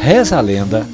Reza a lenda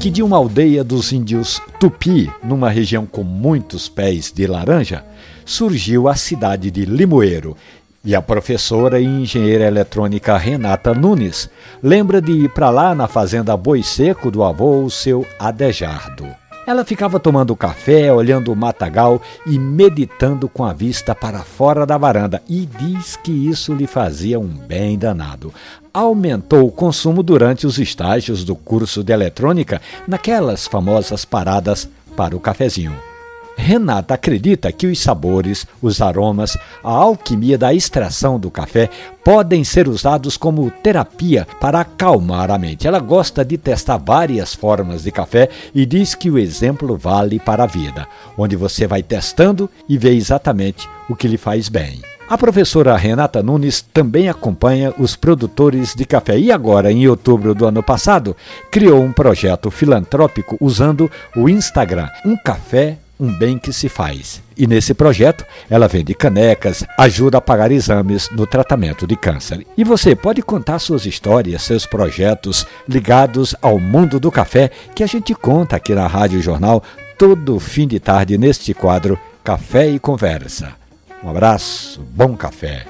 que de uma aldeia dos índios Tupi, numa região com muitos pés de laranja, surgiu a cidade de Limoeiro. E a professora e engenheira eletrônica Renata Nunes lembra de ir para lá na fazenda Boi Seco do avô, o seu Adejardo. Ela ficava tomando café, olhando o matagal e meditando com a vista para fora da varanda e diz que isso lhe fazia um bem danado. Aumentou o consumo durante os estágios do curso de eletrônica naquelas famosas paradas para o cafezinho. Renata acredita que os sabores, os aromas, a alquimia da extração do café podem ser usados como terapia para acalmar a mente. Ela gosta de testar várias formas de café e diz que o exemplo vale para a vida, onde você vai testando e vê exatamente o que lhe faz bem. A professora Renata Nunes também acompanha os produtores de café e agora, em outubro do ano passado, criou um projeto filantrópico usando o Instagram, um café um bem que se faz. E nesse projeto, ela vende canecas, ajuda a pagar exames no tratamento de câncer. E você pode contar suas histórias, seus projetos ligados ao mundo do café que a gente conta aqui na Rádio Jornal todo fim de tarde neste quadro Café e Conversa. Um abraço, bom café.